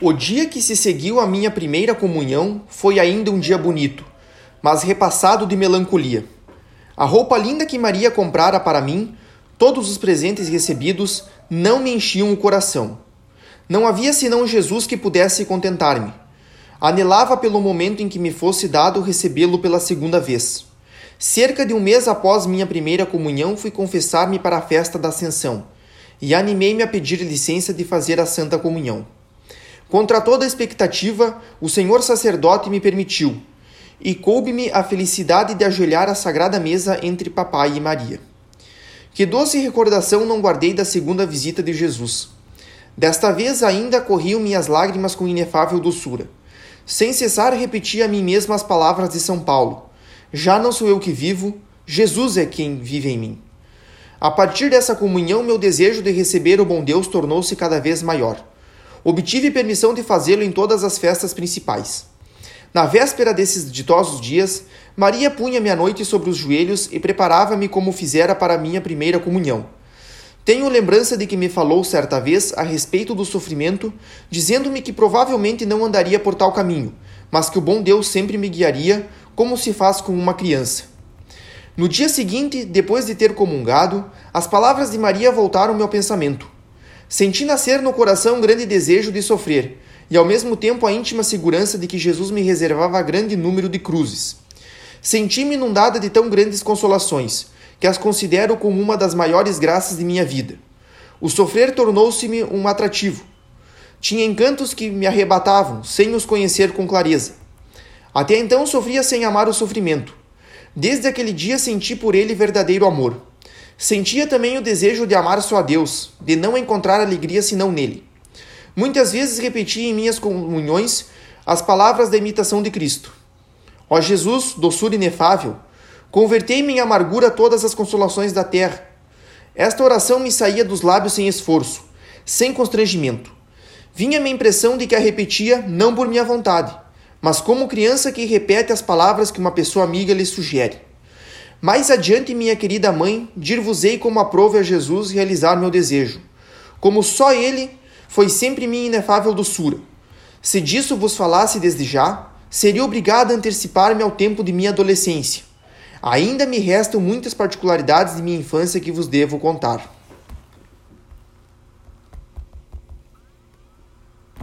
O dia que se seguiu a minha primeira comunhão foi ainda um dia bonito, mas repassado de melancolia. A roupa linda que Maria comprara para mim, todos os presentes recebidos, não me enchiam o coração. Não havia senão Jesus que pudesse contentar-me. Anelava pelo momento em que me fosse dado recebê-lo pela segunda vez. Cerca de um mês após minha primeira comunhão, fui confessar-me para a festa da Ascensão e animei-me a pedir licença de fazer a Santa Comunhão. Contra toda expectativa, o senhor sacerdote me permitiu, e coube-me a felicidade de ajoelhar à sagrada mesa entre papai e Maria. Que doce recordação não guardei da segunda visita de Jesus. Desta vez ainda corriam minhas lágrimas com inefável doçura. Sem cessar repetia a mim mesma as palavras de São Paulo: Já não sou eu que vivo, Jesus é quem vive em mim. A partir dessa comunhão, meu desejo de receber o bom Deus tornou-se cada vez maior. Obtive permissão de fazê-lo em todas as festas principais. Na véspera desses ditosos dias, Maria punha-me à noite sobre os joelhos e preparava-me como fizera para minha primeira comunhão. Tenho lembrança de que me falou certa vez a respeito do sofrimento, dizendo-me que provavelmente não andaria por tal caminho, mas que o bom Deus sempre me guiaria, como se faz com uma criança. No dia seguinte, depois de ter comungado, as palavras de Maria voltaram ao pensamento. Senti nascer no coração um grande desejo de sofrer, e ao mesmo tempo a íntima segurança de que Jesus me reservava grande número de cruzes. Senti-me inundada de tão grandes consolações, que as considero como uma das maiores graças de minha vida. O sofrer tornou-se-me um atrativo. Tinha encantos que me arrebatavam, sem os conhecer com clareza. Até então sofria sem amar o sofrimento. Desde aquele dia senti por ele verdadeiro amor. Sentia também o desejo de amar só a Deus, de não encontrar alegria senão nele. Muitas vezes repetia em minhas comunhões as palavras da imitação de Cristo. Ó Jesus, doçura inefável, convertei-me em amargura todas as consolações da terra. Esta oração me saía dos lábios sem esforço, sem constrangimento. Vinha-me a impressão de que a repetia não por minha vontade, mas como criança que repete as palavras que uma pessoa amiga lhe sugere. Mais adiante, minha querida mãe, dir-vos-ei como aprove a Jesus realizar meu desejo. Como só ele foi sempre minha inefável doçura. Se disso vos falasse desde já, seria obrigado a antecipar-me ao tempo de minha adolescência. Ainda me restam muitas particularidades de minha infância que vos devo contar.